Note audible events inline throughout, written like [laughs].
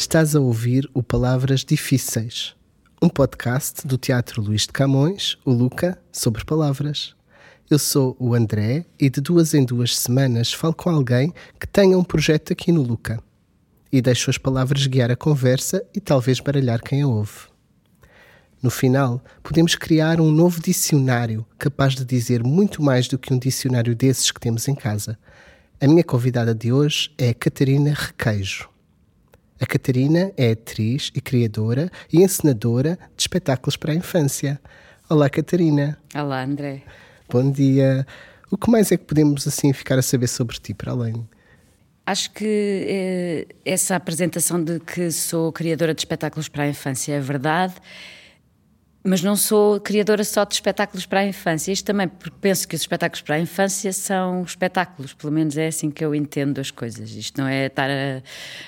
Estás a ouvir o Palavras Difíceis, um podcast do Teatro Luís de Camões, o Luca, sobre palavras. Eu sou o André e de duas em duas semanas falo com alguém que tenha um projeto aqui no Luca. E deixo as palavras guiar a conversa e talvez baralhar quem a ouve. No final, podemos criar um novo dicionário capaz de dizer muito mais do que um dicionário desses que temos em casa. A minha convidada de hoje é Catarina Requeijo. A Catarina é atriz e criadora e encenadora de espetáculos para a infância. Olá, Catarina. Olá, André. Bom dia. O que mais é que podemos assim ficar a saber sobre ti, para além? Acho que eh, essa apresentação de que sou criadora de espetáculos para a infância é verdade mas não sou criadora só de espetáculos para a infância. Isto também porque penso que os espetáculos para a infância são espetáculos, pelo menos é assim que eu entendo as coisas. Isto não é estar a,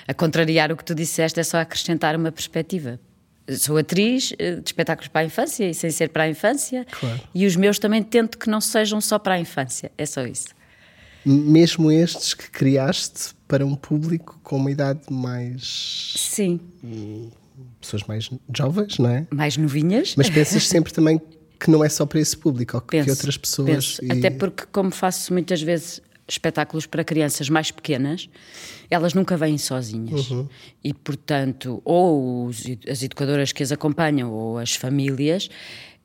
a contrariar o que tu disseste, é só acrescentar uma perspectiva. Sou atriz eh, de espetáculos para a infância e sem ser para a infância, claro. e os meus também tento que não sejam só para a infância, é só isso. Mesmo estes que criaste para um público com uma idade mais. Sim. Hum pessoas mais jovens, não é? Mais novinhas. Mas pensas sempre também que não é só para esse público, ou que outras pessoas. E... Até porque, como faço muitas vezes espetáculos para crianças mais pequenas, elas nunca vêm sozinhas. Uhum. E, portanto, ou os, as educadoras que as acompanham, ou as famílias,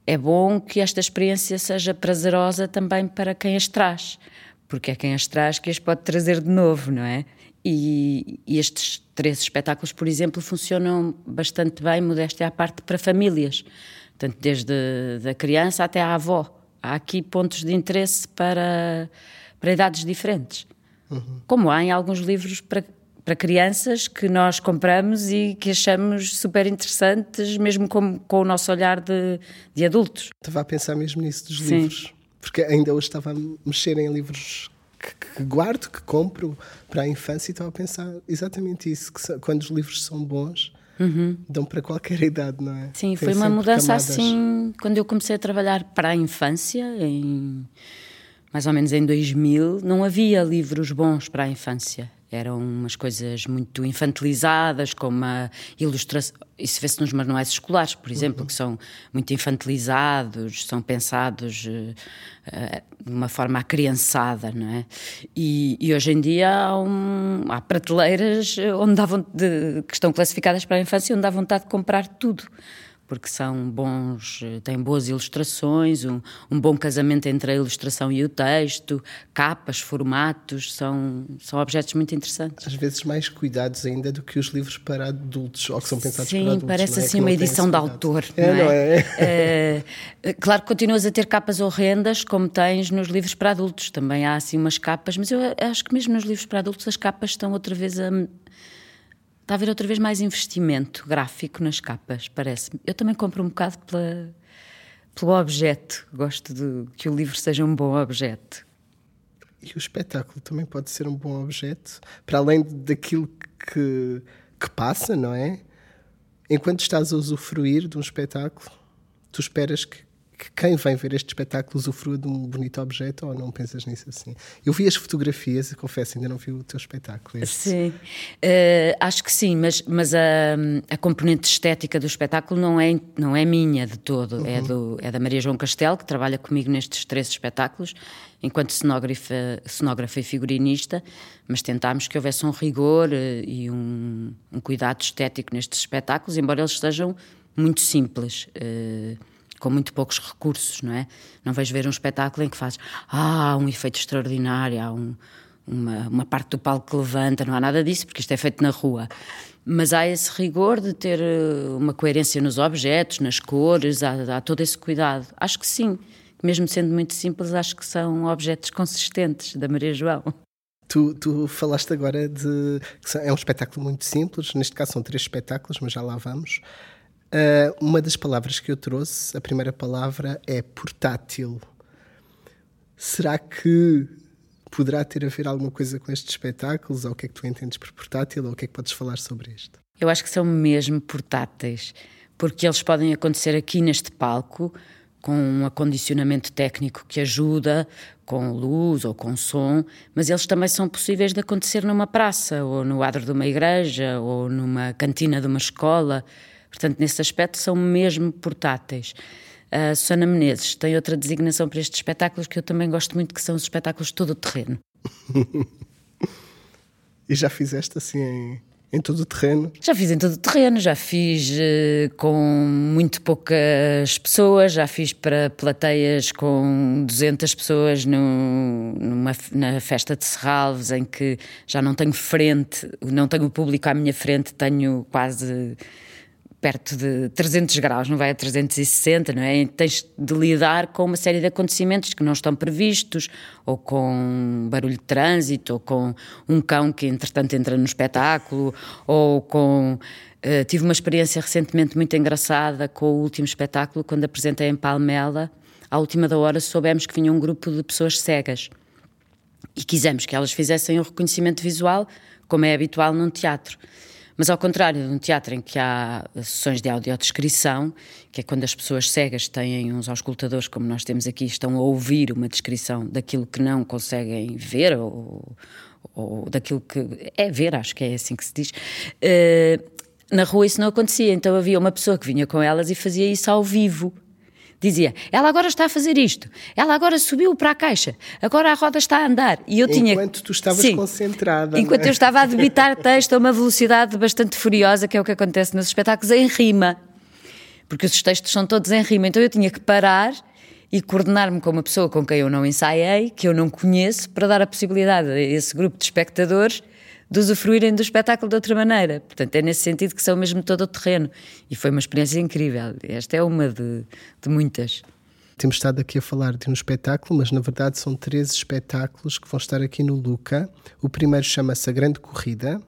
é bom que esta experiência seja prazerosa também para quem as traz, porque é quem as traz que as pode trazer de novo, não é? E, e, estes três espetáculos, por exemplo, funcionam bastante bem, modéstia à parte, para famílias. Portanto, desde a criança até à avó. Há aqui pontos de interesse para, para idades diferentes. Uhum. Como há em alguns livros para, para crianças que nós compramos e que achamos super interessantes, mesmo com, com o nosso olhar de, de adultos. Estava a pensar mesmo nisso dos Sim. livros. Porque ainda hoje estava a mexer em livros que, que, guardo, que compro para a infância e estava a pensar exatamente isso, que quando os livros são bons, uhum. dão para qualquer idade, não é? Sim, Tem foi uma mudança camadas. assim, quando eu comecei a trabalhar para a infância, em mais ou menos em 2000, não havia livros bons para a infância. Eram umas coisas muito infantilizadas, como a ilustração. Isso vê-se nos manuais escolares, por exemplo, uhum. que são muito infantilizados, são pensados uh, de uma forma acriançada, não é? E, e hoje em dia há, um, há prateleiras onde dá de, que estão classificadas para a infância onde dá vontade de comprar tudo porque são bons, têm boas ilustrações, um, um, bom casamento entre a ilustração e o texto, capas, formatos, são, são objetos muito interessantes. Às vezes mais cuidados ainda do que os livros para adultos, ou que são pensados Sim, para adultos. Sim, parece é? assim uma edição de autor. É, não é? Não é? é? [laughs] claro que continuas a ter capas horrendas, como tens nos livros para adultos. Também há assim umas capas, mas eu acho que mesmo nos livros para adultos as capas estão outra vez a Está a haver outra vez mais investimento gráfico nas capas, parece-me. Eu também compro um bocado pela, pelo objeto. Gosto de que o livro seja um bom objeto. E o espetáculo também pode ser um bom objeto, para além daquilo que, que passa, não é? Enquanto estás a usufruir de um espetáculo, tu esperas que que quem vem ver este espetáculo usufrua de um bonito objeto ou não pensas nisso assim? Eu vi as fotografias e confesso, ainda não vi o teu espetáculo. Este. Sim, uh, acho que sim, mas, mas a, a componente estética do espetáculo não é, não é minha de todo, é uhum. é, do, é da Maria João Castelo, que trabalha comigo nestes três espetáculos, enquanto cenógrafa, cenógrafa e figurinista, mas tentámos que houvesse um rigor uh, e um, um, cuidado estético nestes espetáculos, embora eles sejam muito simples. Uh, com muito poucos recursos, não é? Não vejo ver um espetáculo em que fazes ah, um efeito extraordinário, há um, uma, uma parte do palco que levanta, não há nada disso, porque isto é feito na rua. Mas há esse rigor de ter eh, uma coerência nos objetos, nas cores, há, há todo esse cuidado. Acho que sim, mesmo sendo muito simples, acho que são objetos consistentes da Maria João. Tu, tu, falaste agora de que é um espetáculo muito simples, neste caso são três espetáculos, mas já lá vamos. Uh, uma das palavras que eu trouxe, a primeira palavra é portátil. Será que poderá ter a ver alguma coisa com estes espetáculos? Ou o que é que tu entendes por portátil? Ou o que é que podes falar sobre isto? Eu acho que são mesmo portáteis, porque eles podem acontecer aqui neste palco com um acondicionamento técnico que ajuda, com luz ou com som, mas eles também são possíveis de acontecer numa praça, ou no adro de uma igreja, ou numa cantina de uma escola. Portanto, nesse aspecto, são mesmo portáteis. A Susana Menezes tem outra designação para estes espetáculos que eu também gosto muito, que são os espetáculos todo o terreno. [laughs] e já fizeste assim em, em todo o terreno? Já fiz em todo o terreno, já fiz uh, com muito poucas pessoas, já fiz para plateias com 200 pessoas no, numa, na festa de Serralves, em que já não tenho frente, não tenho público à minha frente, tenho quase perto de 300 graus, não vai a 360, não é? tens de lidar com uma série de acontecimentos que não estão previstos, ou com barulho de trânsito, ou com um cão que entretanto entra no espetáculo, ou com. Uh, tive uma experiência recentemente muito engraçada com o último espetáculo, quando apresentei em Palmela. À última da hora soubemos que vinha um grupo de pessoas cegas e quisemos que elas fizessem o reconhecimento visual, como é habitual num teatro. Mas ao contrário de um teatro em que há sessões de audiodescrição, que é quando as pessoas cegas têm uns auscultadores, como nós temos aqui, estão a ouvir uma descrição daquilo que não conseguem ver ou, ou daquilo que é ver, acho que é assim que se diz. Uh, na rua isso não acontecia, então havia uma pessoa que vinha com elas e fazia isso ao vivo dizia: ela agora está a fazer isto, ela agora subiu para a caixa, agora a roda está a andar. E eu enquanto tinha. Enquanto tu estavas Sim, concentrada. Enquanto é? eu estava a debitar [laughs] texto a uma velocidade bastante furiosa, que é o que acontece nos espetáculos, em rima. Porque os textos são todos em rima, então eu tinha que parar e coordenar-me com uma pessoa com quem eu não ensaiei, que eu não conheço, para dar a possibilidade a esse grupo de espectadores de usufruírem do espetáculo de outra maneira. Portanto, é nesse sentido que são mesmo todo o terreno. E foi uma experiência incrível. Esta é uma de, de muitas. Temos estado aqui a falar de um espetáculo, mas na verdade são três espetáculos que vão estar aqui no Luca. O primeiro chama-se A Grande Corrida,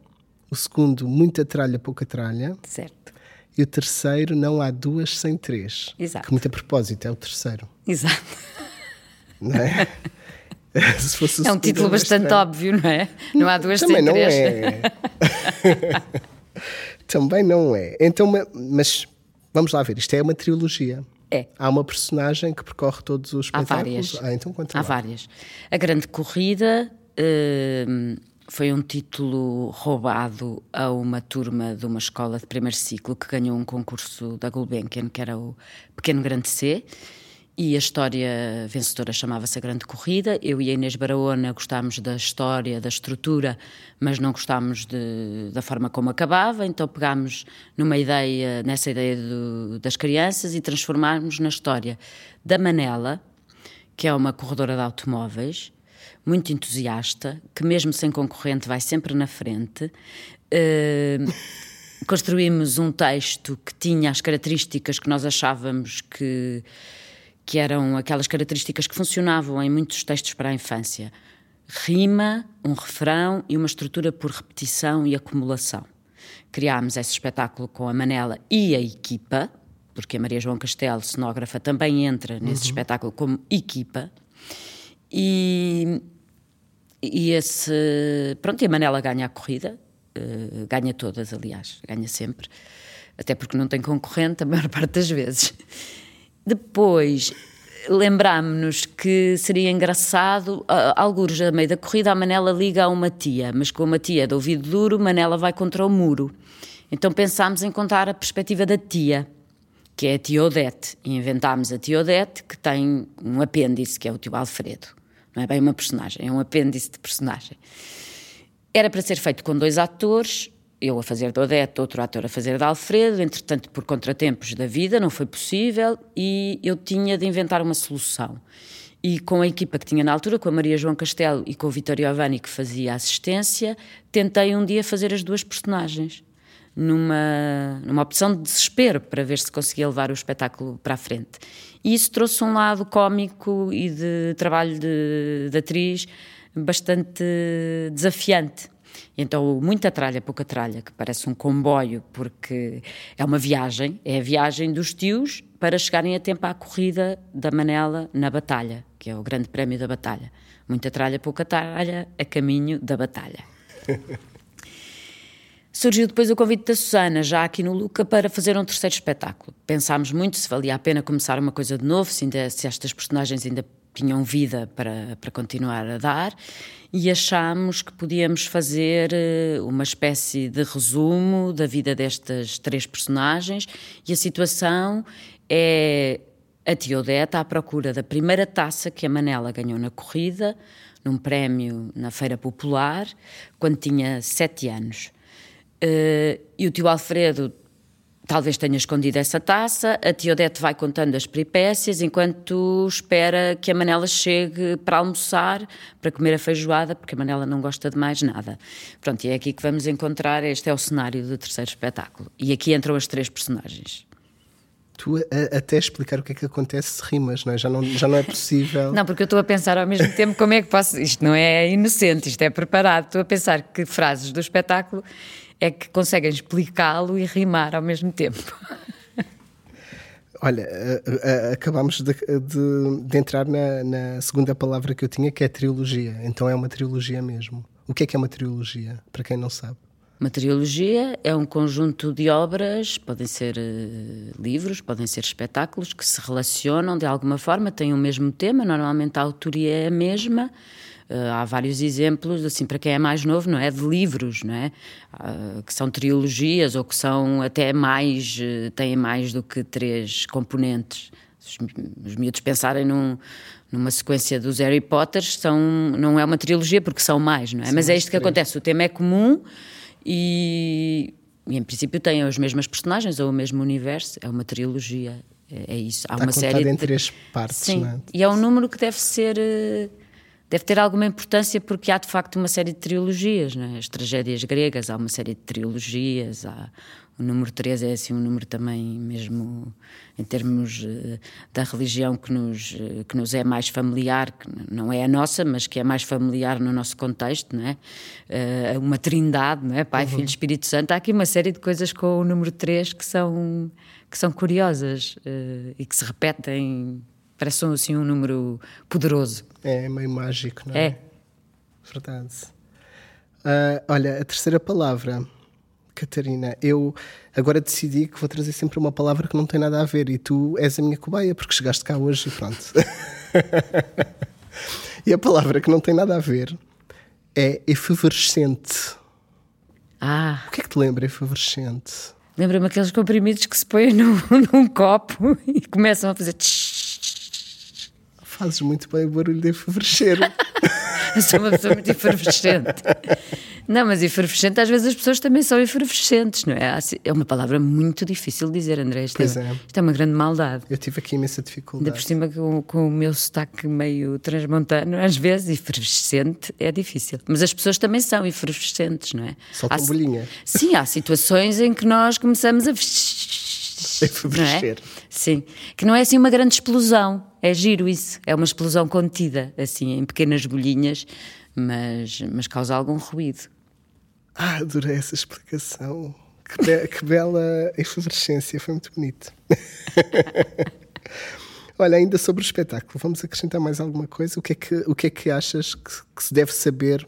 o segundo, Muita Tralha, Pouca Tralha. Certo. E o terceiro, Não Há Duas Sem Três. Exato. Que muito a propósito, é o terceiro. Exato. Não é? [laughs] [laughs] é um título bastante estranho. óbvio, não é? Não há duas Também três. É. [laughs] Também não é. Então, mas vamos lá ver, isto é uma trilogia. É. Há uma personagem que percorre todos os espetáculos? Há várias. Ah, então Há várias. A Grande Corrida uh, foi um título roubado a uma turma de uma escola de primeiro ciclo que ganhou um concurso da Gulbenkian, que era o Pequeno Grande C, e a história vencedora chamava-se A Grande Corrida. Eu e a Inês Barahona gostámos da história, da estrutura, mas não gostámos de, da forma como acabava, então pegámos numa ideia, nessa ideia do, das crianças e transformámos na história da Manela, que é uma corredora de automóveis, muito entusiasta, que mesmo sem concorrente vai sempre na frente. Uh, construímos um texto que tinha as características que nós achávamos que que eram aquelas características que funcionavam em muitos textos para a infância: rima, um refrão e uma estrutura por repetição e acumulação. Criámos esse espetáculo com a Manela e a equipa, porque a Maria João Castelo, cenógrafa, também entra nesse uhum. espetáculo como equipa. E, e esse. Pronto, e a Manela ganha a corrida, uh, ganha todas, aliás, ganha sempre, até porque não tem concorrente a maior [laughs] parte das vezes. Depois lembrámos-nos que seria engraçado, uh, alguns a meio da corrida, a Manela liga a uma tia, mas com uma tia de ouvido duro, Manela vai contra o muro. Então pensámos em contar a perspectiva da tia, que é a tia Odete, e inventámos a tia Odete, que tem um apêndice, que é o tio Alfredo. Não é bem uma personagem, é um apêndice de personagem. Era para ser feito com dois atores, eu a fazer de Odete, outro ator a fazer de Alfredo, entretanto, por contratempos da vida, não foi possível e eu tinha de inventar uma solução. E com a equipa que tinha na altura, com a Maria João Castelo e com o Vitório Avani, que fazia assistência, tentei um dia fazer as duas personagens, numa, numa opção de desespero, para ver se conseguia levar o espetáculo para a frente. E isso trouxe um lado cómico e de trabalho de, de atriz bastante desafiante então, muita tralha, pouca tralha, que parece um comboio, porque é uma viagem, é a viagem dos tios para chegarem a tempo à corrida da Manela na Batalha, que é o grande prémio da Batalha. Muita tralha, pouca tralha, a caminho da Batalha. [laughs] surgiu depois o convite da Susana, já aqui no Luca, para fazer um terceiro espetáculo. Pensámos muito se valia a pena começar uma coisa de novo, se, ainda, se estas personagens ainda tinham vida para, para continuar a dar, e achámos que podíamos fazer eh, uma espécie de resumo da vida destas três personagens, e a situação é a tia Odete à procura da primeira taça que a Manela ganhou na corrida, num prémio na Feira Popular, quando tinha sete anos. Uh, e o tio Alfredo talvez tenha escondido essa taça, a tia Odete vai contando as peripécias enquanto espera que a Manela chegue para almoçar, para comer a feijoada, porque a Manela não gosta de mais nada. Pronto, e é aqui que vamos encontrar, este é o cenário do terceiro espetáculo. E aqui entram as três personagens tu a, até explicar o que é que acontece se rimas, não é? Já, não, já não é possível. [laughs] Não, porque eu estou a pensar ao mesmo tempo como é que posso. Isto não é inocente, isto é preparado. Estou a pensar que frases do espetáculo é que conseguem explicá-lo e rimar ao mesmo tempo. Olha, acabámos de, de, de entrar na, na, segunda palavra que eu tinha, que é trilogia. Então é uma trilogia mesmo. O que é que é uma trilogia, para quem não sabe? Uma trilogia é um conjunto de obras, podem ser uh, livros, podem ser espetáculos, que se relacionam de alguma forma, têm o mesmo tema, normalmente a autoria é a mesma. Uh, há vários exemplos, assim, para quem é mais novo, não é? De livros, não é? Uh, que são trilogias ou que são até mais, têm mais do que três componentes. Os, os miúdos pensarem num, numa sequência dos Harry Potter, são, não é uma trilogia porque são mais, não é? Sim, Mas é isto que acontece, o tema é comum e, e, em princípio têm as mesmas personagens ou o mesmo universo, é uma trilogia, é, é isso. Há Está uma série em de... três partes, Sim, é? e é um número que deve ser eh, deve ter alguma importância porque há de facto uma série de trilogias, é? as tragédias gregas, há uma série de trilogias, há o número 3 é assim um número também mesmo em termos uh, da religião que nos, uh, que nos é mais familiar, que não é a nossa, mas que é mais familiar no nosso contexto, não é? Uh, uma trindade, não é? Pai, uhum. Filho, Espírito Santo. Há aqui uma série de coisas com o número 3 que são, que são curiosas e que se repetem, parece assim um número poderoso. É meio mágico, não é? É. Verdade. olha, a terceira palavra Catarina, eu agora decidi que vou trazer sempre uma palavra que não tem nada a ver e tu és a minha cobaia porque chegaste cá hoje e pronto. [laughs] e a palavra que não tem nada a ver é efervescente. Ah. O que é que te lembra efervescente? Lembra-me aqueles comprimidos que se põem [laughs] num, num copo e começam a fazer. Fazes muito bem o barulho de efervescer. [laughs] Eu sou uma pessoa muito efervescente. Não, mas efervescente, às vezes as pessoas também são efervescentes, não é? É uma palavra muito difícil de dizer, André. Isto, pois é, é. isto é uma grande maldade. Eu tive aqui imensa dificuldade. Ainda por cima com, com o meu sotaque meio transmontano, às vezes efervescente é difícil. Mas as pessoas também são efervescentes, não é? Soltam há, bolinha. Sim, há situações em que nós começamos a. Efervescer. É? Sim. Que não é assim uma grande explosão. É giro isso. É uma explosão contida, assim, em pequenas bolhinhas, mas, mas causa algum ruído. Ah, adorei essa explicação. Que, be que bela efervescência, foi muito bonito. [laughs] Olha, ainda sobre o espetáculo, vamos acrescentar mais alguma coisa? O que é que, o que, é que achas que, que se deve saber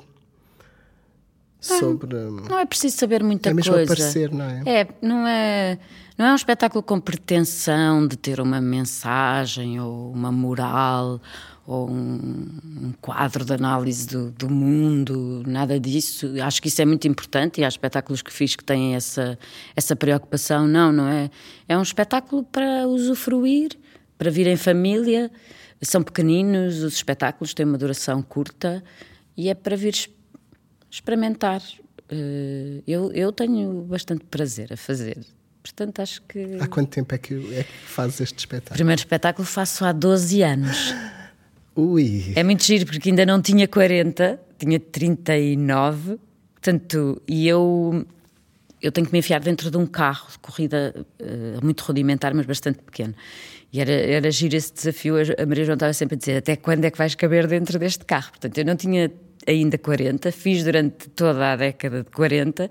sobre. Não é preciso saber muita é mesmo coisa. Aparecer, não é? É, não é. Não é um espetáculo com pretensão de ter uma mensagem ou uma moral ou um, um quadro de análise do, do, mundo, nada disso. Acho que isso é muito importante e há espetáculos que fiz que têm essa, essa preocupação. Não, não é? É um espetáculo para usufruir, para vir em família. São pequeninos, os espetáculos têm uma duração curta e é para vir experimentar. Eh, eu, eu tenho bastante prazer a fazer. Portanto, acho que. Há quanto tempo é que, é que fazes este espetáculo? O primeiro espetáculo faço há 12 anos. Ui! É muito giro, porque ainda não tinha 40, tinha 39. Portanto, e eu, eu tenho que me enfiar dentro de um carro de corrida uh, muito rudimentar, mas bastante pequeno. E era, era giro esse desafio. A Maria João estava sempre a dizer: até quando é que vais caber dentro deste carro? Portanto, eu não tinha ainda 40, fiz durante toda a década de 40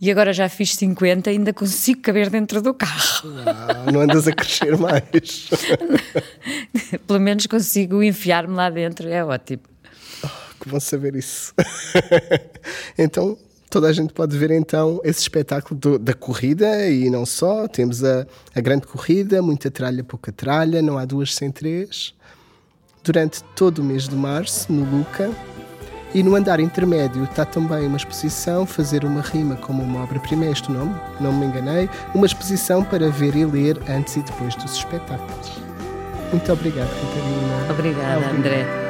e agora já fiz 50 ainda consigo caber dentro do carro. Uau, não andas a crescer mais. [laughs] Pelo menos consigo enfiar-me lá dentro, é ótimo. Oh, que bom saber isso. [laughs] então, toda a gente pode ver então esse espetáculo do, da corrida e não só. Temos a, a grande corrida, muita tralha, pouca tralha, não há duas sem três. Durante todo o mês de março, no Luca. E no andar intermédio está também uma exposição, fazer uma rima como uma obra-prima, é este o nome, não me enganei, uma exposição para ver e ler antes e depois dos espetáculos. Muito obrigado, Catarina. Obrigada, Obrigado. André.